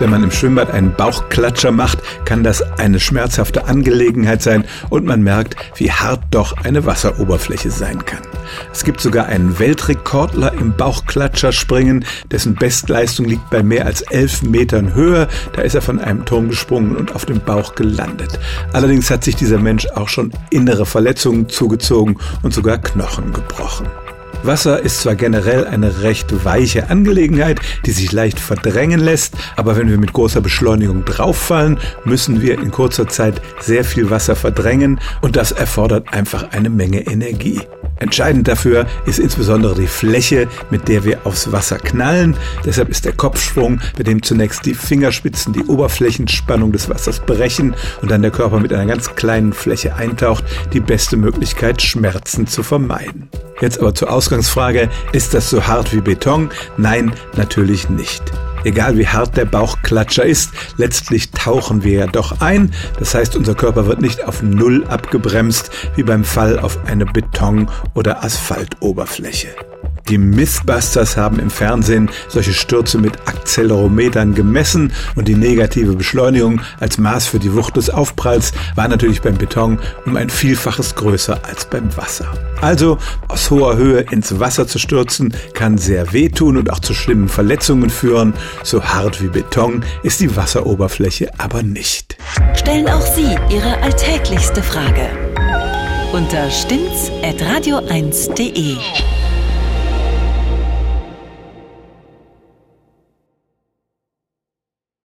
Wenn man im Schwimmbad einen Bauchklatscher macht, kann das eine schmerzhafte Angelegenheit sein und man merkt, wie hart doch eine Wasseroberfläche sein kann. Es gibt sogar einen Weltrekordler im Bauchklatscherspringen, dessen Bestleistung liegt bei mehr als elf Metern Höhe. Da ist er von einem Turm gesprungen und auf dem Bauch gelandet. Allerdings hat sich dieser Mensch auch schon innere Verletzungen zugezogen und sogar Knochen gebrochen. Wasser ist zwar generell eine recht weiche Angelegenheit, die sich leicht verdrängen lässt, aber wenn wir mit großer Beschleunigung drauffallen, müssen wir in kurzer Zeit sehr viel Wasser verdrängen und das erfordert einfach eine Menge Energie. Entscheidend dafür ist insbesondere die Fläche, mit der wir aufs Wasser knallen. Deshalb ist der Kopfsprung, bei dem zunächst die Fingerspitzen die Oberflächenspannung des Wassers brechen und dann der Körper mit einer ganz kleinen Fläche eintaucht, die beste Möglichkeit, Schmerzen zu vermeiden. Jetzt aber zur Ausgangsfrage, ist das so hart wie Beton? Nein, natürlich nicht. Egal wie hart der Bauchklatscher ist, letztlich tauchen wir ja doch ein. Das heißt, unser Körper wird nicht auf Null abgebremst, wie beim Fall auf eine Beton- oder Asphaltoberfläche. Die Mythbusters haben im Fernsehen solche Stürze mit Akzelerometern gemessen und die negative Beschleunigung als Maß für die Wucht des Aufpralls war natürlich beim Beton um ein Vielfaches größer als beim Wasser. Also aus hoher Höhe ins Wasser zu stürzen kann sehr wehtun und auch zu schlimmen Verletzungen führen. So hart wie Beton ist die Wasseroberfläche aber nicht. Stellen auch Sie Ihre alltäglichste Frage unter stimmtz.radio1.de.